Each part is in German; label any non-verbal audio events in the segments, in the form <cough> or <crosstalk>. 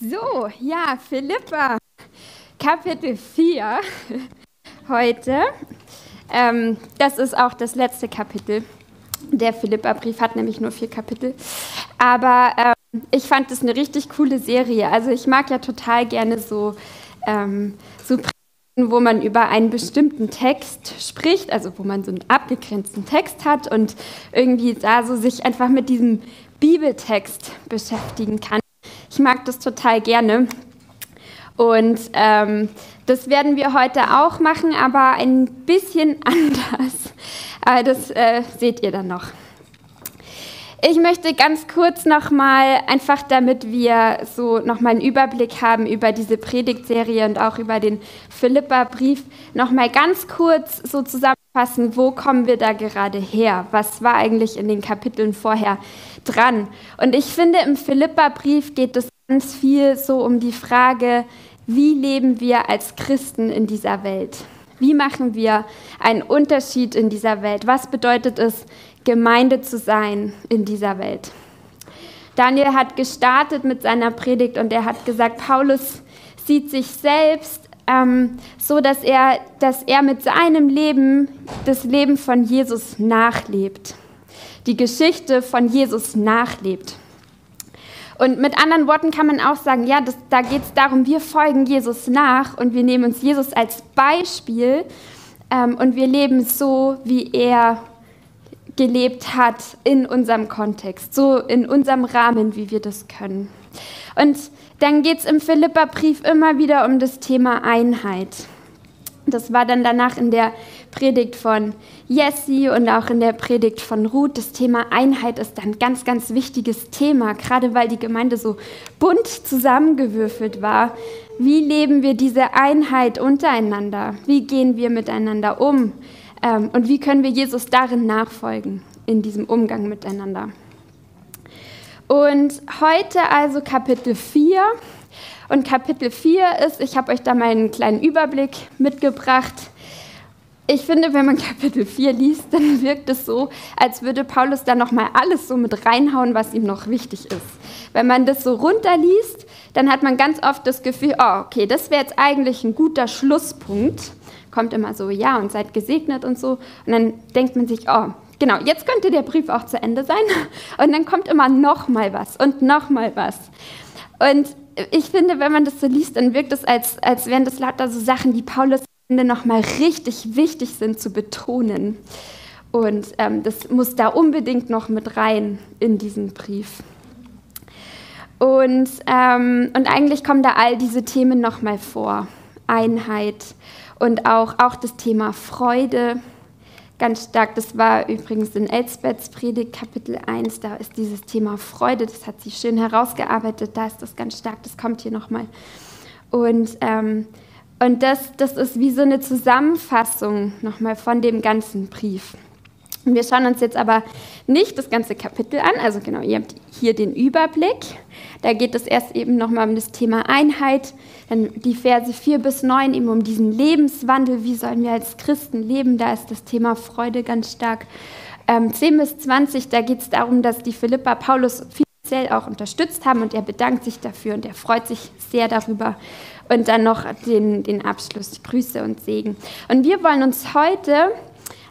So, ja, Philippa, Kapitel 4 heute. Ähm, das ist auch das letzte Kapitel. Der Philippa-Brief hat nämlich nur vier Kapitel. Aber ähm, ich fand das eine richtig coole Serie. Also ich mag ja total gerne so, ähm, so wo man über einen bestimmten Text spricht, also wo man so einen abgegrenzten Text hat und irgendwie da so sich einfach mit diesem Bibeltext beschäftigen kann. Ich mag das total gerne. Und ähm, das werden wir heute auch machen, aber ein bisschen <laughs> anders. Aber das äh, seht ihr dann noch. Ich möchte ganz kurz nochmal, einfach damit wir so nochmal einen Überblick haben über diese Predigtserie und auch über den Philippa-Brief, nochmal ganz kurz so zusammenfassen, wo kommen wir da gerade her? Was war eigentlich in den Kapiteln vorher dran? Und ich finde, im Philippa-Brief geht es ganz viel so um die Frage, wie leben wir als Christen in dieser Welt? Wie machen wir einen Unterschied in dieser Welt? Was bedeutet es, Gemeinde zu sein in dieser Welt. Daniel hat gestartet mit seiner Predigt und er hat gesagt, Paulus sieht sich selbst ähm, so, dass er, dass er mit seinem Leben das Leben von Jesus nachlebt, die Geschichte von Jesus nachlebt. Und mit anderen Worten kann man auch sagen, ja, das, da geht es darum, wir folgen Jesus nach und wir nehmen uns Jesus als Beispiel ähm, und wir leben so, wie er gelebt hat in unserem Kontext, so in unserem Rahmen, wie wir das können. Und dann geht es im Philipperbrief immer wieder um das Thema Einheit. Das war dann danach in der Predigt von Jesse und auch in der Predigt von Ruth. Das Thema Einheit ist ein ganz, ganz wichtiges Thema, gerade weil die Gemeinde so bunt zusammengewürfelt war. Wie leben wir diese Einheit untereinander? Wie gehen wir miteinander um? Ähm, und wie können wir Jesus darin nachfolgen, in diesem Umgang miteinander? Und heute also Kapitel 4. Und Kapitel 4 ist, ich habe euch da mal einen kleinen Überblick mitgebracht. Ich finde, wenn man <laughs> Kapitel 4 liest, dann wirkt es so, als würde Paulus da nochmal alles so mit reinhauen, was ihm noch wichtig ist. Wenn man das so runterliest, dann hat man ganz oft das Gefühl, oh, okay, das wäre jetzt eigentlich ein guter Schlusspunkt kommt immer so, ja, und seid gesegnet und so. Und dann denkt man sich, oh, genau, jetzt könnte der Brief auch zu Ende sein. <laughs> Und dann kommt immer noch mal was und noch mal was. Und ich finde, wenn man das so liest, dann wirkt es, als, als wären das lauter so Sachen, die Paulus noch mal richtig wichtig sind zu betonen. Und ähm, das muss da unbedingt noch mit rein in diesen Brief. Und, ähm, und eigentlich kommen da all diese Themen noch mal vor. Einheit, und auch, auch das Thema Freude ganz stark. Das war übrigens in Elsbeths Predigt Kapitel 1, da ist dieses Thema Freude, das hat sie schön herausgearbeitet, da ist das ganz stark, das kommt hier nochmal. Und, ähm, und das, das ist wie so eine Zusammenfassung nochmal von dem ganzen Brief. Wir schauen uns jetzt aber nicht das ganze Kapitel an, also genau, ihr habt hier den Überblick. Da geht es erst eben nochmal um das Thema Einheit, dann die Verse 4 bis 9 eben um diesen Lebenswandel, wie sollen wir als Christen leben, da ist das Thema Freude ganz stark. Ähm, 10 bis 20, da geht es darum, dass die Philippa Paulus finanziell auch unterstützt haben und er bedankt sich dafür und er freut sich sehr darüber. Und dann noch den, den Abschluss, Grüße und Segen. Und wir wollen uns heute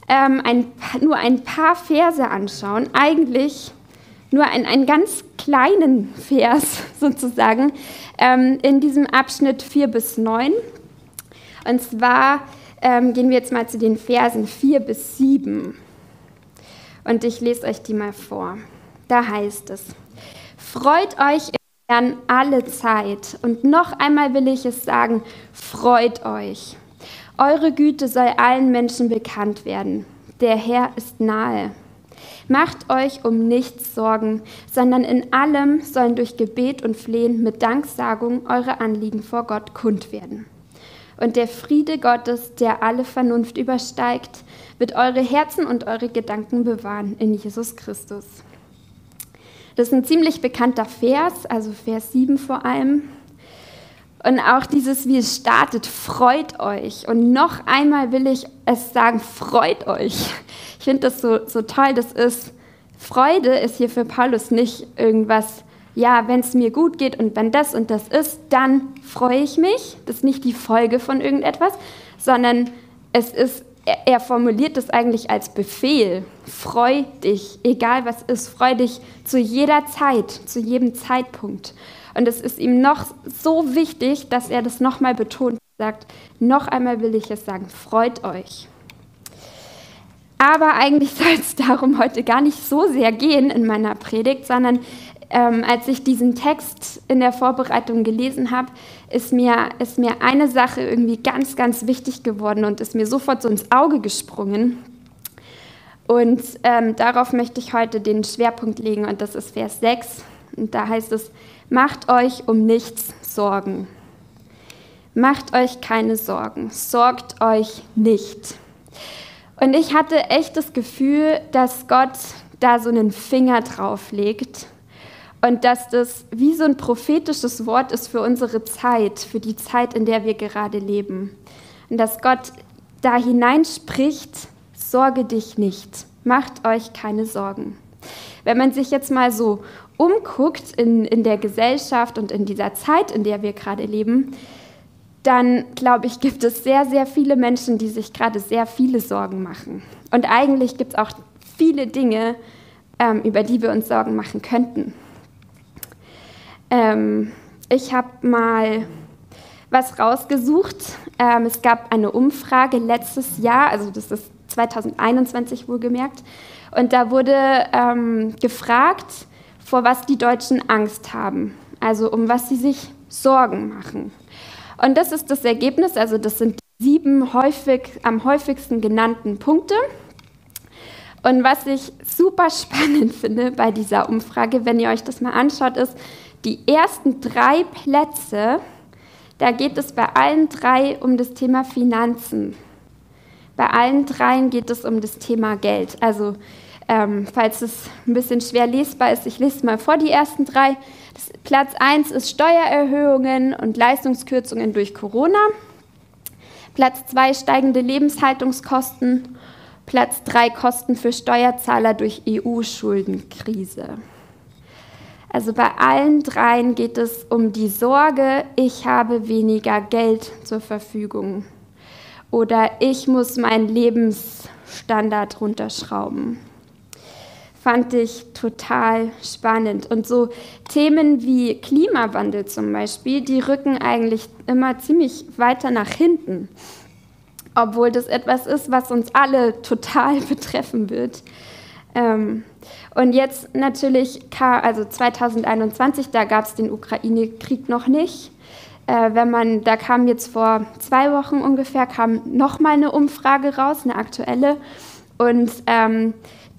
ähm, ein, nur ein paar Verse anschauen, eigentlich nur ein, einen ganz kleinen Vers <laughs> sozusagen ähm, in diesem Abschnitt 4 bis 9. Und zwar ähm, gehen wir jetzt mal zu den Versen 4 bis 7. Und ich lese euch die mal vor. Da heißt es, freut euch im Herrn alle Zeit. Und noch einmal will ich es sagen, freut euch. Eure Güte soll allen Menschen bekannt werden. Der Herr ist nahe. Macht euch um nichts Sorgen, sondern in allem sollen durch Gebet und Flehen mit Danksagung eure Anliegen vor Gott kund werden. Und der Friede Gottes, der alle Vernunft übersteigt, wird eure Herzen und eure Gedanken bewahren in Jesus Christus. Das ist ein ziemlich bekannter Vers, also Vers 7 vor allem. Und auch dieses, wie es startet, freut euch. Und noch einmal will ich es sagen, freut euch. Ich finde das so, so toll. Das ist, Freude ist hier für Paulus nicht irgendwas ja, wenn es mir gut geht und wenn das und das ist, dann freue ich mich. Das ist nicht die Folge von irgendetwas, sondern es ist, er formuliert es eigentlich als Befehl. Freu dich, egal was ist, freu dich zu jeder Zeit, zu jedem Zeitpunkt. Und es ist ihm noch so wichtig, dass er das nochmal betont, sagt, noch einmal will ich es sagen, freut euch. Aber eigentlich <laughs> soll es darum heute gar nicht so sehr gehen in meiner Predigt, sondern ähm, als ich diesen Text in der Vorbereitung gelesen habe, ist mir, ist mir eine Sache irgendwie ganz, ganz wichtig geworden und ist mir sofort so ins Auge gesprungen. Und ähm, darauf möchte ich heute den Schwerpunkt legen und das ist Vers 6. Und da heißt es, macht euch um nichts Sorgen. Macht euch keine Sorgen, sorgt euch nicht. Und ich hatte echt das Gefühl, dass Gott da so einen Finger drauf legt und dass das wie so ein prophetisches Wort ist für unsere Zeit, für die Zeit, in der wir gerade leben. Und dass Gott da hineinspricht, sorge dich nicht, macht euch keine Sorgen. Wenn man sich jetzt mal so umguckt in, in der Gesellschaft und in dieser Zeit, in der wir gerade leben, dann glaube ich, gibt es sehr, sehr viele Menschen, die sich gerade sehr viele Sorgen machen. Und eigentlich gibt es auch viele Dinge, ähm, über die wir uns Sorgen machen könnten. Ähm, ich habe mal was rausgesucht. Ähm, es gab eine Umfrage letztes Jahr, also das ist 2021 wohlgemerkt, und da wurde ähm, gefragt, vor was die Deutschen Angst haben, also um was sie sich Sorgen machen. Und das ist das Ergebnis, also das sind sieben häufig, am häufigsten genannten Punkte. Und was ich super spannend <laughs> finde bei dieser Umfrage, wenn ihr euch das mal anschaut, ist, die ersten drei Plätze, da geht es bei allen drei um das Thema Finanzen. Bei allen dreien geht es um das Thema Geld. Also ähm, falls es ein bisschen schwer lesbar ist, ich lese mal vor die ersten drei. Das, Platz 1 ist Steuererhöhungen und Leistungskürzungen durch Corona. Platz 2 steigende Lebenshaltungskosten. Platz 3 Kosten für Steuerzahler durch EU-Schuldenkrise. Also bei allen dreien geht es um die Sorge, ich habe weniger Geld zur Verfügung oder ich muss meinen Lebensstandard runterschrauben. Fand ich total spannend. Und so Themen wie Klimawandel zum Beispiel, die rücken eigentlich immer ziemlich weiter nach hinten, obwohl das etwas ist, was uns alle total <laughs> betreffen wird. Ähm, und jetzt natürlich, also 2021, da gab es den Ukraine-Krieg noch nicht. Äh, wenn man, da kam jetzt vor zwei Wochen ungefähr, kam nochmal eine Umfrage raus, eine aktuelle. Und ähm,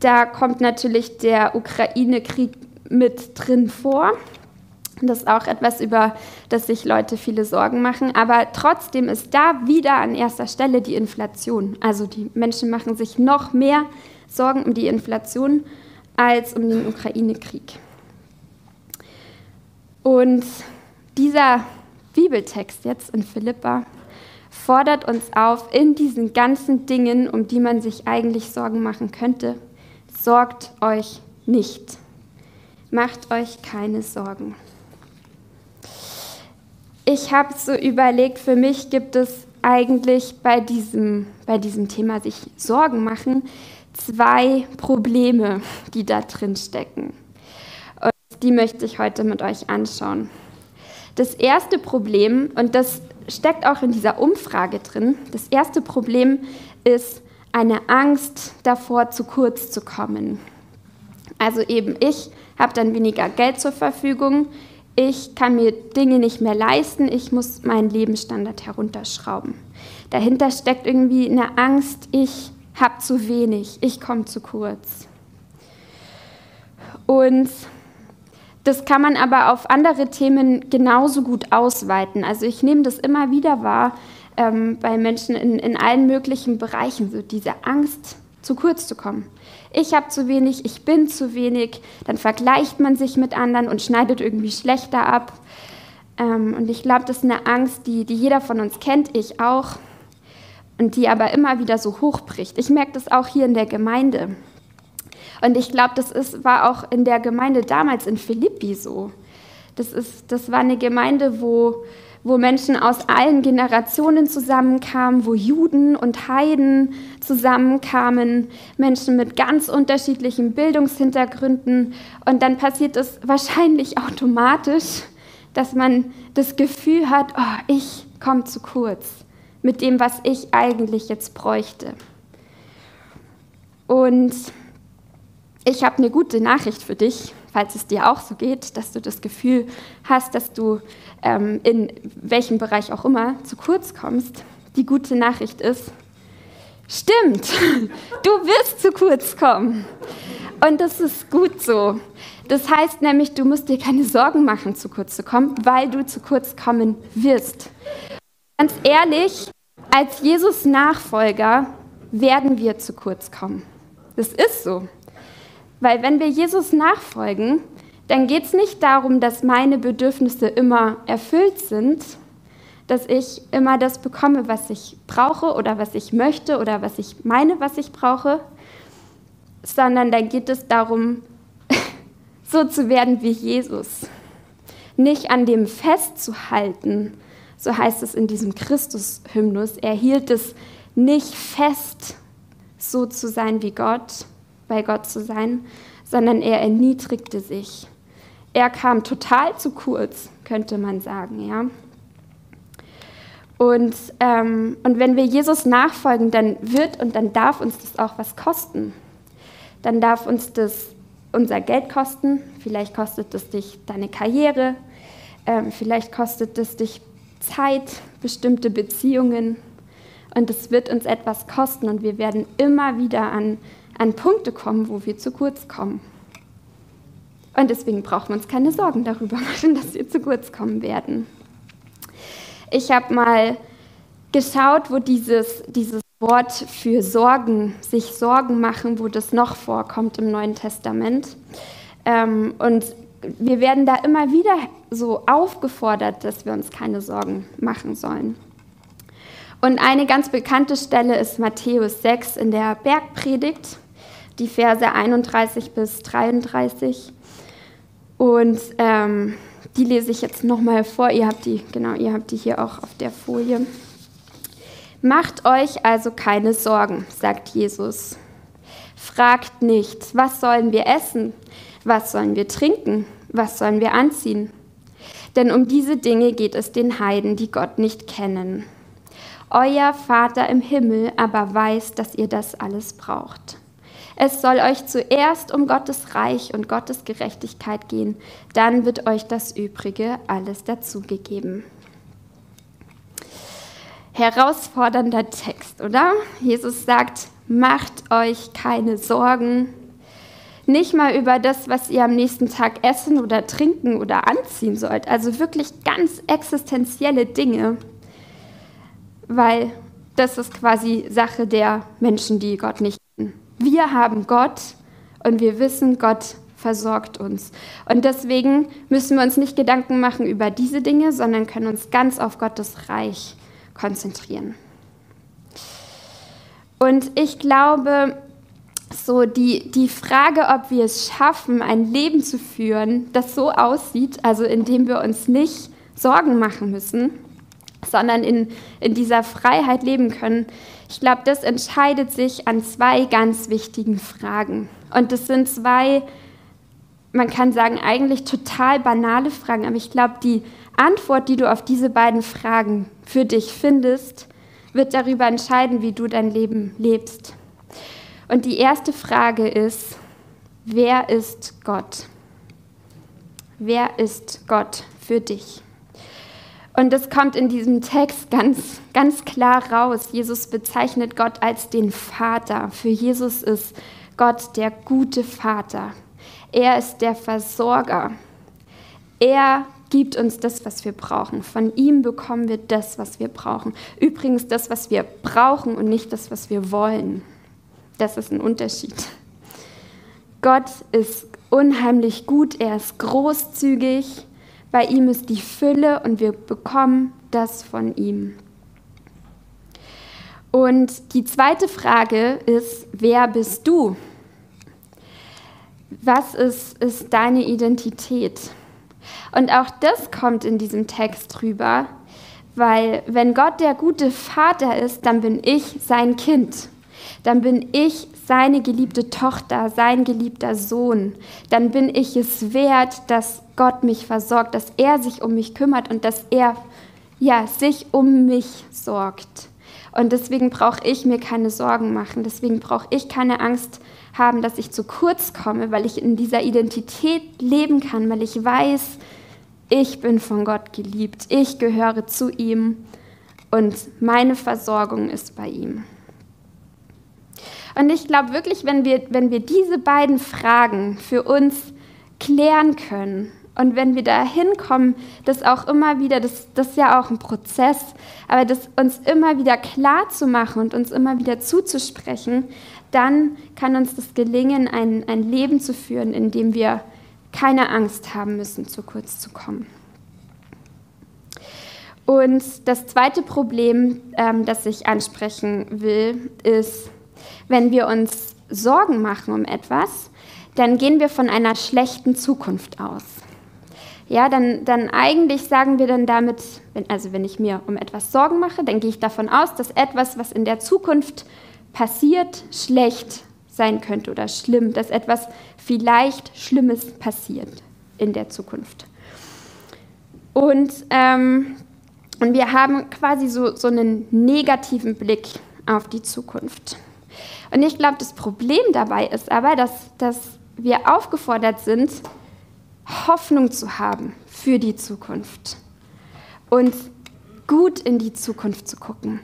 da kommt natürlich der Ukraine-Krieg mit drin vor. Das ist auch etwas, über das sich Leute viele Sorgen machen. Aber trotzdem ist da wieder an erster Stelle die Inflation. Also die Menschen machen sich noch mehr Sorgen um die Inflation als um den Ukraine-Krieg. Und dieser Bibeltext jetzt in Philippa fordert uns auf, in diesen ganzen Dingen, um die man sich eigentlich Sorgen machen könnte, sorgt euch nicht. Macht euch keine Sorgen. Ich habe so überlegt, für mich gibt es eigentlich bei diesem, bei diesem Thema sich Sorgen machen zwei Probleme, die da drin stecken. Und die möchte ich heute mit euch anschauen. Das erste Problem, und das steckt auch in dieser Umfrage drin, das erste Problem ist eine Angst davor, zu kurz zu kommen. Also eben, ich habe dann weniger Geld zur Verfügung, ich kann mir Dinge nicht mehr leisten, ich muss meinen Lebensstandard herunterschrauben. Dahinter steckt irgendwie eine Angst, ich habe zu wenig, ich komme zu kurz. Und das kann man aber auf andere Themen genauso gut ausweiten. Also ich nehme das immer wieder wahr ähm, bei Menschen in, in allen möglichen Bereichen, so diese Angst, zu kurz zu kommen. Ich habe zu wenig, ich bin zu wenig, dann vergleicht man sich mit anderen und schneidet irgendwie schlechter ab. Ähm, und ich glaube, das ist eine Angst, die, die jeder von uns kennt, ich auch und die aber immer wieder so hochbricht. Ich merke das auch hier in der Gemeinde. Und ich glaube, das ist, war auch in der Gemeinde damals in Philippi so. Das, ist, das war eine Gemeinde, wo, wo Menschen aus allen Generationen zusammenkamen, wo Juden und Heiden zusammenkamen, Menschen mit ganz unterschiedlichen Bildungshintergründen. Und dann passiert es wahrscheinlich automatisch, dass man das Gefühl hat, oh, ich komme zu kurz mit dem, was ich eigentlich jetzt bräuchte. Und ich habe eine gute Nachricht für dich, falls es dir auch so geht, dass du das Gefühl hast, dass du ähm, in welchem Bereich auch immer zu kurz kommst. Die gute Nachricht ist, stimmt, <laughs> du wirst zu kurz kommen. Und das ist gut so. Das heißt nämlich, du musst dir keine Sorgen machen, zu kurz zu kommen, weil du zu kurz kommen wirst. Ganz ehrlich, als Jesus Nachfolger werden wir zu kurz kommen. Das ist so. Weil wenn wir Jesus nachfolgen, dann geht es nicht darum, dass meine Bedürfnisse immer erfüllt sind, dass ich immer das bekomme, was ich brauche oder was ich möchte oder was ich meine, was ich brauche, sondern dann geht es darum, <laughs> so zu werden wie Jesus. Nicht an dem festzuhalten, so heißt es in diesem Christus-Hymnus. Er hielt es nicht fest, so zu sein wie Gott, bei Gott zu sein, sondern er erniedrigte sich. Er kam total zu kurz, könnte man sagen, ja. Und, ähm, und wenn wir Jesus nachfolgen, dann wird und dann darf uns das auch was kosten. Dann darf uns das unser Geld kosten, vielleicht kostet es dich deine Karriere, ähm, vielleicht kostet es dich Zeit, bestimmte Beziehungen und es wird uns etwas kosten und wir werden immer wieder an an Punkte kommen, wo wir zu kurz kommen. Und deswegen brauchen wir uns keine Sorgen darüber <laughs> machen, dass wir zu kurz kommen werden. Ich habe mal geschaut, wo dieses, dieses Wort für Sorgen, sich Sorgen machen, wo das noch vorkommt im Neuen Testament. Ähm, und wir werden da immer wieder so aufgefordert, dass wir uns keine Sorgen machen sollen. Und eine ganz bekannte Stelle ist Matthäus 6 in der Bergpredigt die Verse 31 bis 33. Und ähm, die lese ich jetzt nochmal vor. Ihr habt die, genau, ihr habt die hier auch auf der Folie. Macht euch also keine Sorgen, sagt Jesus. Fragt nicht, was sollen wir essen? Was sollen wir trinken? Was sollen wir anziehen? Denn um diese Dinge geht es den Heiden, die Gott nicht kennen. Euer Vater im Himmel aber weiß, dass ihr das alles braucht. Es soll euch zuerst um Gottes Reich und Gottes Gerechtigkeit gehen, dann wird euch das Übrige alles dazugegeben. Herausfordernder Text, oder? Jesus sagt, macht euch keine Sorgen, nicht mal über das, was ihr am nächsten Tag essen oder trinken oder anziehen sollt. Also wirklich ganz existenzielle Dinge, weil das ist quasi Sache der Menschen, die Gott nicht. Wir haben Gott und wir wissen, Gott versorgt uns. Und deswegen müssen wir uns nicht Gedanken machen über diese Dinge, sondern können uns ganz auf Gottes Reich konzentrieren. Und ich glaube, so die, die Frage, ob wir es schaffen, ein Leben zu führen, das so aussieht, also indem wir uns nicht Sorgen machen müssen, sondern in, in dieser Freiheit leben können, ich glaube, das entscheidet sich an zwei ganz wichtigen Fragen. Und das sind zwei, man kann sagen, eigentlich total banale Fragen, aber ich glaube, die Antwort, die du auf diese beiden Fragen für dich findest, wird darüber entscheiden, wie du dein Leben lebst. Und die erste Frage ist, wer ist Gott? Wer ist Gott für dich? Und das kommt in diesem Text ganz, ganz klar raus. Jesus bezeichnet Gott als den Vater. Für Jesus ist Gott der gute Vater. Er ist der Versorger. Er gibt uns das, was wir brauchen. Von ihm bekommen wir das, was wir brauchen. Übrigens das, was wir brauchen und nicht das, was wir wollen. Das ist ein Unterschied. Gott ist unheimlich gut, er ist großzügig, bei ihm ist die Fülle und wir bekommen das von ihm. Und die zweite Frage ist, wer bist du? Was ist, ist deine Identität? Und auch das kommt in diesem Text rüber, weil wenn Gott der gute Vater ist, dann bin ich sein Kind. Dann bin ich seine geliebte Tochter, sein geliebter Sohn. Dann bin ich es wert, dass Gott mich versorgt, dass er sich um mich kümmert und dass er ja, sich um mich sorgt. Und deswegen brauche ich mir keine Sorgen machen. Deswegen brauche ich keine Angst haben, dass ich zu kurz komme, weil ich in dieser Identität leben kann, weil ich weiß, ich bin von Gott geliebt, ich gehöre zu ihm und meine Versorgung ist bei ihm. Und ich glaube wirklich, wenn wir, wenn wir diese beiden Fragen für uns klären können und wenn wir da hinkommen, das auch immer wieder, das, das ist ja auch ein Prozess, aber das uns immer wieder klar zu machen und uns immer wieder zuzusprechen, dann kann uns das gelingen, ein, ein Leben zu führen, in dem wir keine Angst haben müssen, zu kurz zu kommen. Und das zweite Problem, ähm, das ich ansprechen will, ist, wenn wir uns Sorgen machen um etwas, dann gehen wir von einer schlechten Zukunft aus. Ja, dann, dann eigentlich sagen wir dann damit, wenn, also wenn ich mir um etwas Sorgen mache, dann gehe ich davon aus, dass etwas, was in der Zukunft passiert, schlecht sein könnte oder schlimm, dass etwas vielleicht Schlimmes passiert in der Zukunft. Und, ähm, und wir haben quasi so, so einen negativen Blick auf die Zukunft. Und ich glaube, das Problem dabei ist aber, dass, dass wir aufgefordert sind, Hoffnung zu haben für die Zukunft und gut in die Zukunft zu gucken.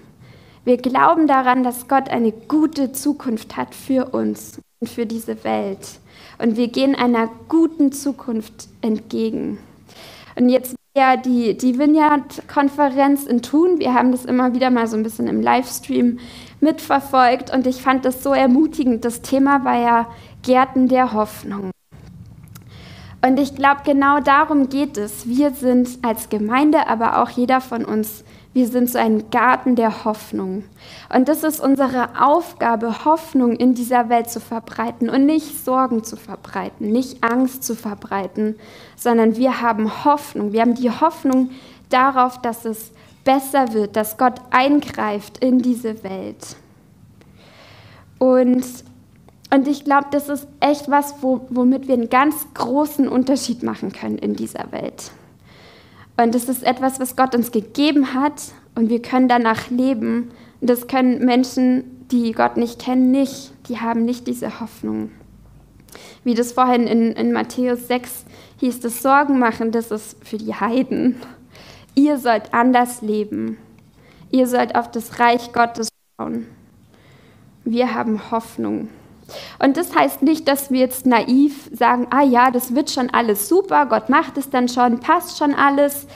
Wir glauben daran, dass Gott eine gute Zukunft hat für uns und für diese Welt. Und wir gehen einer guten Zukunft entgegen. Und jetzt ja die, die Vineyard-Konferenz in Thun. Wir haben das immer wieder mal so ein bisschen im Livestream mitverfolgt und ich fand das so ermutigend. Das Thema war ja Gärten der Hoffnung. Und ich glaube, genau darum geht es. Wir sind als Gemeinde, aber auch jeder von uns, wir sind so ein Garten der Hoffnung. Und das ist unsere Aufgabe, Hoffnung in dieser Welt zu verbreiten und nicht Sorgen zu verbreiten, nicht Angst zu verbreiten, sondern wir haben Hoffnung. Wir haben die Hoffnung darauf, dass es besser wird, dass Gott eingreift in diese Welt. Und und ich glaube, das ist echt was, wo, womit wir einen ganz großen Unterschied machen können in dieser Welt. Und das ist etwas, was Gott uns gegeben hat und wir können danach leben. Und das können Menschen, die Gott nicht kennen, nicht. Die haben nicht diese Hoffnung. Wie das vorhin in, in Matthäus 6 hieß, das Sorgen machen, das ist für die Heiden. Ihr sollt anders leben. Ihr sollt auf das Reich Gottes schauen. Wir haben Hoffnung. Und das heißt nicht, dass wir jetzt naiv sagen, ah ja, das wird schon alles super, Gott macht es dann schon, passt schon alles.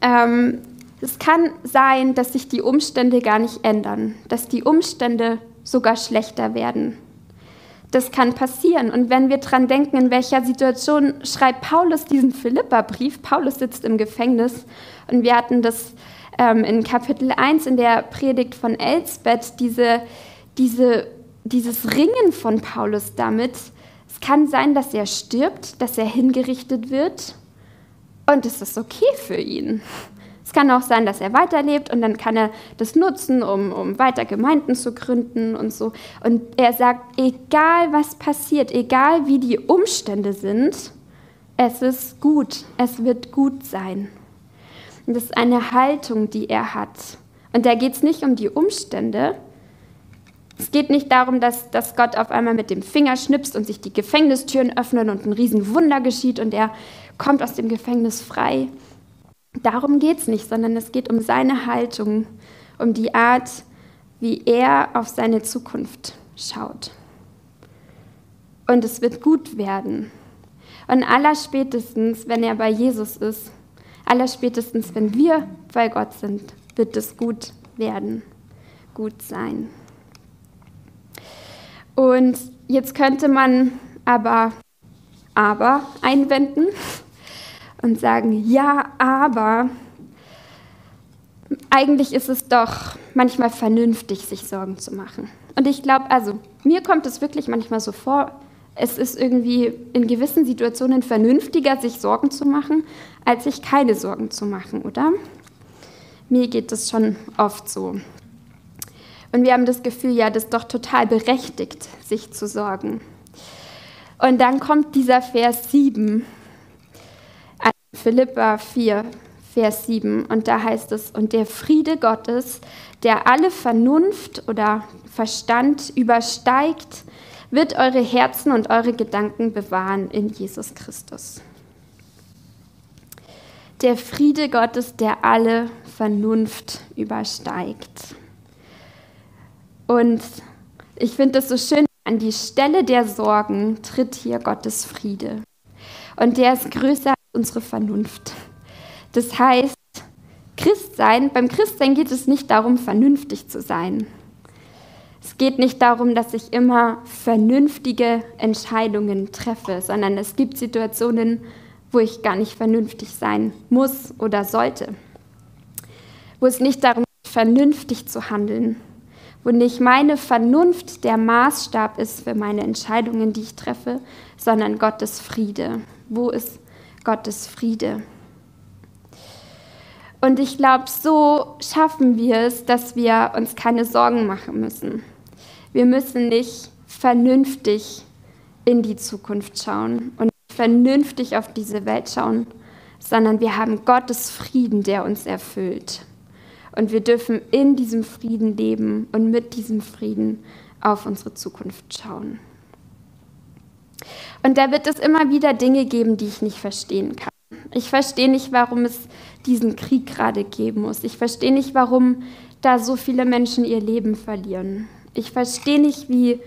Ähm, es kann sein, dass sich die Umstände gar nicht ändern, dass die Umstände sogar schlechter werden. Das kann passieren. Und wenn wir daran denken, in welcher Situation schreibt Paulus diesen Philippa-Brief, Paulus sitzt im Gefängnis und wir hatten das ähm, in Kapitel 1 in der Predigt von Elsbeth, diese, diese dieses Ringen von Paulus damit, es kann sein, dass er stirbt, dass er hingerichtet wird und es ist okay für ihn. Es kann auch sein, dass er weiterlebt und dann kann er das nutzen, um, um weiter Gemeinden zu gründen und so. Und er sagt, egal was passiert, egal wie die Umstände sind, es ist gut, es wird gut sein. Und das ist eine Haltung, die er hat. Und da geht es nicht um die Umstände, es geht nicht darum, dass, dass Gott auf einmal mit dem Finger schnipst und sich die Gefängnistüren öffnen und ein Riesenwunder geschieht und er kommt aus dem Gefängnis frei. Darum geht es nicht, sondern es geht um seine Haltung, um die Art, wie er auf seine Zukunft schaut. Und es wird gut werden. Und allerspätestens, wenn er bei Jesus ist, allerspätestens, wenn wir bei Gott sind, wird es gut werden, gut sein. Und jetzt könnte man aber, aber einwenden und sagen, ja, aber eigentlich ist es doch manchmal vernünftig, sich Sorgen zu machen. Und ich glaube, also mir kommt es wirklich manchmal so vor, es ist irgendwie in gewissen Situationen vernünftiger, sich Sorgen zu machen, als sich keine Sorgen zu machen, oder? Mir geht es schon oft so. Und wir haben das Gefühl, ja, das ist doch total berechtigt, sich zu sorgen. Und dann kommt dieser Vers 7, Philippa 4, Vers 7, und da heißt es, und der Friede Gottes, der alle Vernunft oder Verstand übersteigt, wird eure Herzen und eure Gedanken bewahren in Jesus Christus. Der Friede Gottes, der alle Vernunft übersteigt. Und ich finde es so schön, an die Stelle der Sorgen tritt hier Gottes Friede. Und der ist größer unsere Vernunft. Das heißt, Christsein, beim Christsein geht es nicht darum, vernünftig zu sein. Es geht nicht darum, dass ich immer vernünftige Entscheidungen treffe, sondern es gibt Situationen, wo ich gar nicht vernünftig sein muss oder sollte. Wo es nicht darum geht, vernünftig zu handeln, wo nicht meine Vernunft der Maßstab ist für meine Entscheidungen, die ich treffe, sondern Gottes Friede. Wo ist Gottes Friede? Und ich glaube, so schaffen wir es, dass wir uns keine Sorgen machen müssen. Wir müssen nicht vernünftig in die Zukunft schauen und vernünftig auf diese Welt schauen, sondern wir haben Gottes Frieden, der uns erfüllt. Und wir dürfen in diesem Frieden leben und mit diesem Frieden auf unsere Zukunft schauen. Und da wird es immer wieder Dinge geben, die ich nicht verstehen kann. Ich verstehe nicht, warum es diesen Krieg gerade geben muss. Ich verstehe nicht, warum da so viele Menschen ihr Leben verlieren. Ich verstehe nicht, wie,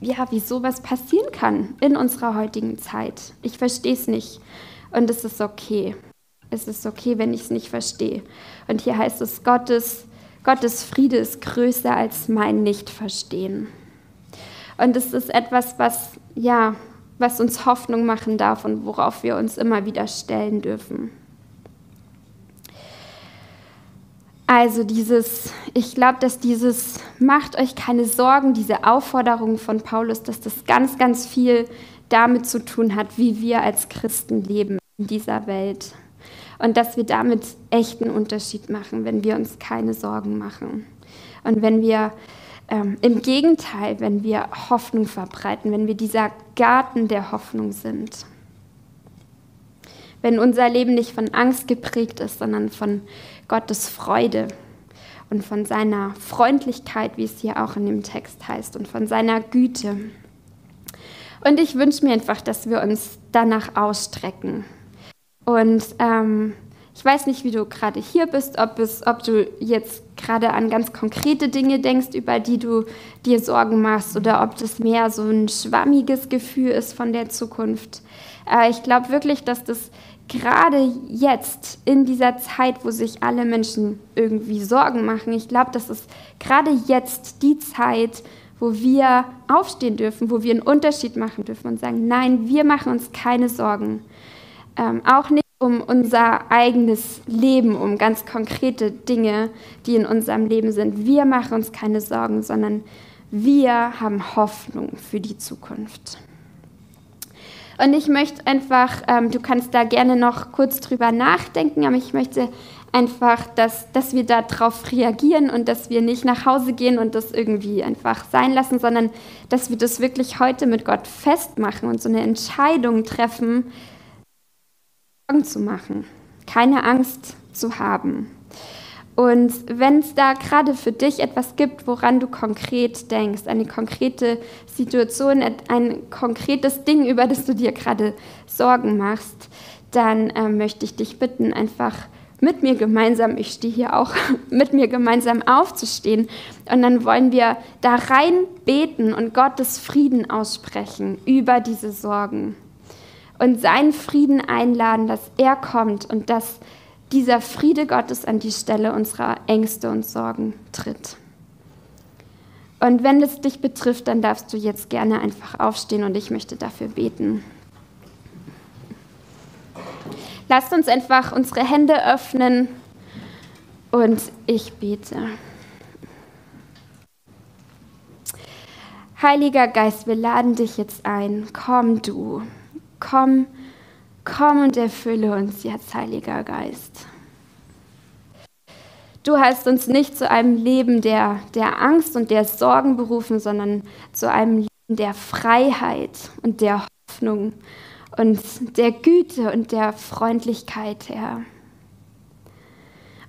ja, wie sowas passieren kann in unserer heutigen Zeit. Ich verstehe es nicht. Und es ist okay es ist okay, wenn ich es nicht verstehe. Und hier heißt es, Gottes, Gottes Friede ist größer als mein Nicht-Verstehen. Und es ist etwas, was, ja, was uns Hoffnung machen darf und worauf wir uns immer wieder stellen dürfen. Also dieses, ich glaube, dass dieses macht euch keine Sorgen, diese Aufforderung von Paulus, dass das ganz, ganz viel damit zu tun hat, wie wir als Christen leben in dieser Welt und dass wir damit echten Unterschied machen, wenn wir uns keine Sorgen machen. Und wenn wir ähm, im Gegenteil, wenn wir Hoffnung verbreiten, wenn wir dieser Garten der Hoffnung sind. Wenn unser Leben nicht von Angst geprägt ist, sondern von Gottes Freude und von seiner Freundlichkeit, wie es hier auch in dem Text heißt, und von seiner Güte. Und ich wünsche mir einfach, dass wir uns danach ausstrecken, und ähm, ich weiß nicht, wie du gerade hier bist, ob, es, ob du jetzt gerade an ganz konkrete Dinge denkst, über die du dir Sorgen machst, oder ob das mehr so ein schwammiges Gefühl ist von der Zukunft. Äh, ich glaube wirklich, dass das gerade jetzt in dieser Zeit, wo sich alle Menschen irgendwie Sorgen machen, ich glaube, das ist gerade jetzt die Zeit, wo wir aufstehen dürfen, wo wir einen Unterschied machen dürfen und sagen, nein, wir machen uns keine Sorgen. Ähm, auch nicht um unser eigenes Leben, um ganz konkrete Dinge, die in unserem Leben sind. Wir machen uns keine Sorgen, sondern wir haben Hoffnung für die Zukunft. Und ich möchte einfach, ähm, du kannst da gerne noch kurz drüber nachdenken, aber ich möchte einfach, dass, dass wir darauf reagieren und dass wir nicht nach Hause gehen und das irgendwie einfach sein lassen, sondern dass wir das wirklich heute mit Gott festmachen und so eine Entscheidung treffen, Sorgen zu machen, keine Angst zu haben. Und wenn es da gerade für dich etwas gibt, woran du konkret denkst, eine konkrete Situation, ein konkretes Ding, über das du dir gerade Sorgen machst, dann äh, möchte ich dich bitten, einfach mit mir gemeinsam, ich stehe hier auch, <laughs> mit mir gemeinsam aufzustehen. Und dann wollen wir da rein beten und Gottes Frieden aussprechen über diese Sorgen und seinen Frieden einladen, dass er kommt und dass dieser Friede Gottes an die Stelle unserer Ängste und Sorgen tritt. Und wenn es dich betrifft, dann darfst du jetzt gerne einfach aufstehen und ich möchte dafür beten. Lasst uns einfach unsere Hände öffnen und ich bete. Heiliger Geist, wir laden dich jetzt ein. Komm du. Komm, komm und erfülle uns jetzt, Heiliger Geist. Du hast uns nicht zu einem Leben der, der Angst und der Sorgen berufen, sondern zu einem Leben der Freiheit und der Hoffnung und der Güte und der Freundlichkeit, Herr.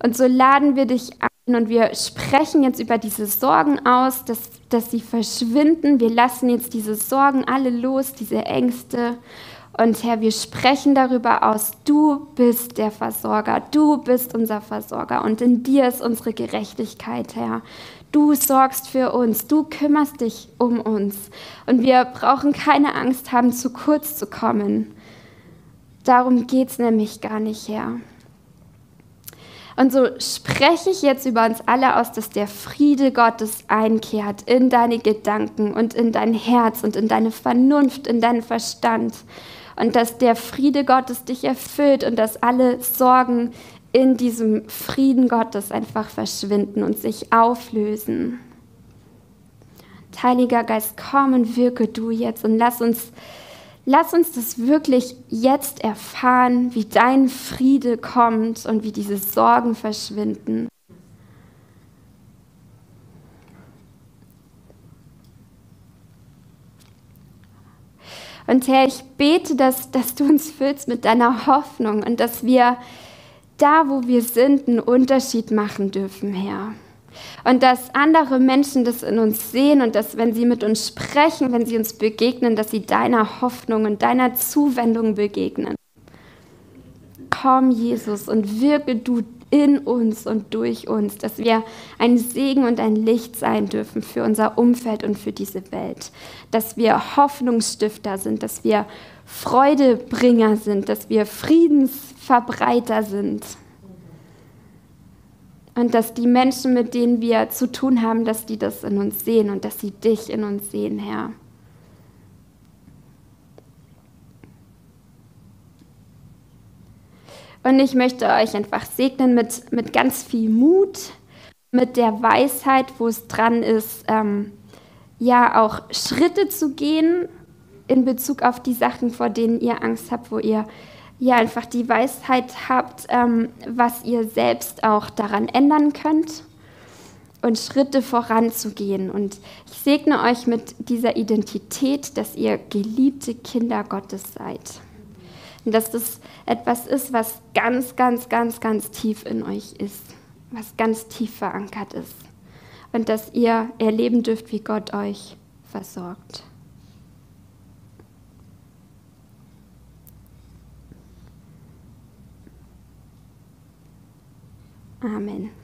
Und so laden wir dich ein und wir sprechen jetzt über diese Sorgen aus, dass, dass sie verschwinden. Wir lassen jetzt diese Sorgen alle los, diese Ängste. Und Herr, wir sprechen darüber aus, du bist der Versorger, du bist unser Versorger und in dir ist unsere Gerechtigkeit, Herr. Du sorgst für uns, du kümmerst dich um uns und wir brauchen keine Angst haben, zu kurz zu kommen. Darum geht es nämlich gar nicht, Herr. Und so spreche ich jetzt über uns alle aus, dass der Friede Gottes einkehrt in deine Gedanken und in dein Herz und in deine Vernunft, in deinen Verstand. Und dass der Friede Gottes dich erfüllt und dass alle Sorgen in diesem Frieden Gottes einfach verschwinden und sich auflösen. Heiliger Geist, komm und wirke du jetzt und lass uns Lass uns das wirklich jetzt erfahren, wie dein Friede kommt und wie diese Sorgen verschwinden. Und Herr, ich bete, dass, dass du uns füllst mit deiner Hoffnung und dass wir da, wo wir sind, einen Unterschied machen dürfen, Herr. Und dass andere Menschen das in uns sehen und dass, wenn sie mit uns sprechen, wenn sie uns begegnen, dass sie deiner Hoffnung und deiner Zuwendung begegnen. Komm, Jesus, und wirke du in uns und durch uns, dass wir ein Segen und ein Licht sein dürfen für unser Umfeld und für diese Welt. Dass wir Hoffnungsstifter sind, dass wir Freudebringer sind, dass wir Friedensverbreiter sind. Und dass die Menschen, mit denen wir zu tun haben, dass die das in uns sehen und dass sie dich in uns sehen, Herr. Und ich möchte euch einfach segnen mit, mit ganz viel Mut, mit der Weisheit, wo es dran ist, ähm, ja auch Schritte zu gehen in Bezug auf die Sachen, vor denen ihr Angst habt, wo ihr ja einfach die Weisheit habt, ähm, was ihr selbst auch daran ändern könnt und Schritte voranzugehen. Und ich segne euch mit dieser Identität, dass ihr geliebte Kinder Gottes seid. Und dass das etwas ist, was ganz, ganz, ganz, ganz tief in euch ist, was ganz tief verankert ist. Und dass ihr erleben dürft, wie Gott euch versorgt. Amen.